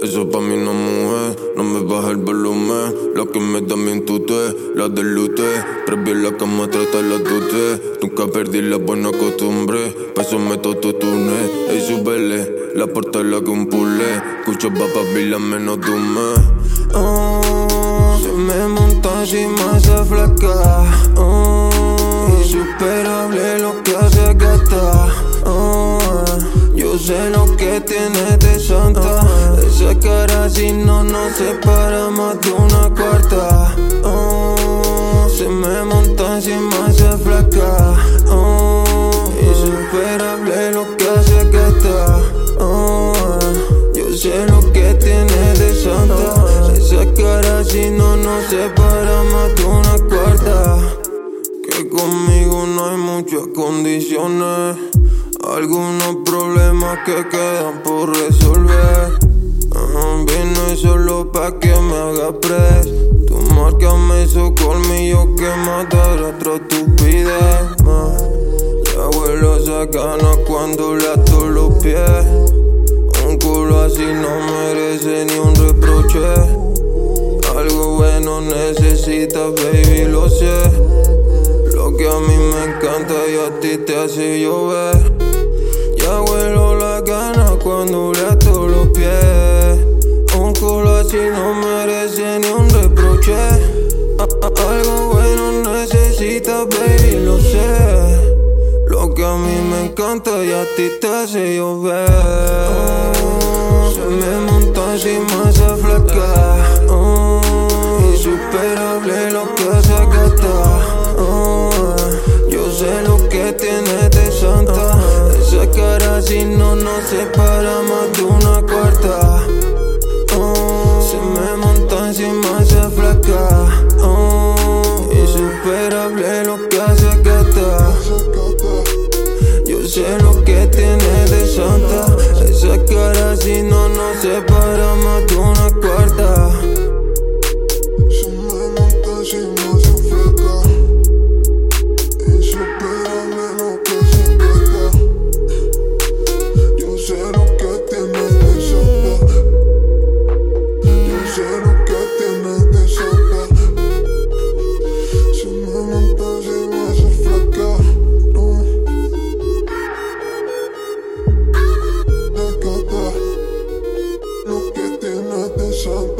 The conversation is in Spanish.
Eso pa' mí no mueve, no me baja el volumen. La que me da mi tute, la del lute. Previo la cama trata la dute. Nunca perdí la buena costumbre. Pa' eso me tune y súbele. La puerta la que un pule. Escucha papá la menos dume. Oh, se me monta encima esa flaca. Oh, insuperable lo que hace gata. Oh, uh, yo sé lo que tiene de santa. Esa cara si no nos separa más de una cuarta. Oh, se me monta encima esa flaca. Oh, insuperable lo que hace gata. Oh, yo sé lo que tiene de santa. Esa cara si no nos separa más de una cuarta. Que conmigo no hay muchas condiciones. Algunos problemas que quedan por resolver. Ah, vine solo pa' que me haga pres. Tu marca me hizo colmillo que matar otra estupidez. vuelo esa gana cuando le ato los pies. Un culo así no merece ni un reproche. Algo bueno necesitas, baby, lo sé. Lo que a mí me encanta y a ti te hace llover. Ya vuelo la gana cuando le ato los pies. Así no merece ni un reproche. Algo bueno necesitas, baby, lo sé. Lo que a mí me encanta y a ti te hace llover. Oh, se me monta encima esa flaca. Oh, insuperable lo que hace gata. Oh, yo sé lo que tiene de santa. Esa cara si no nos separa más lo que hace gata. Yo sé lo que tiene de santa. Esa cara si no nos separa más de una cuarta. Se me monta encima De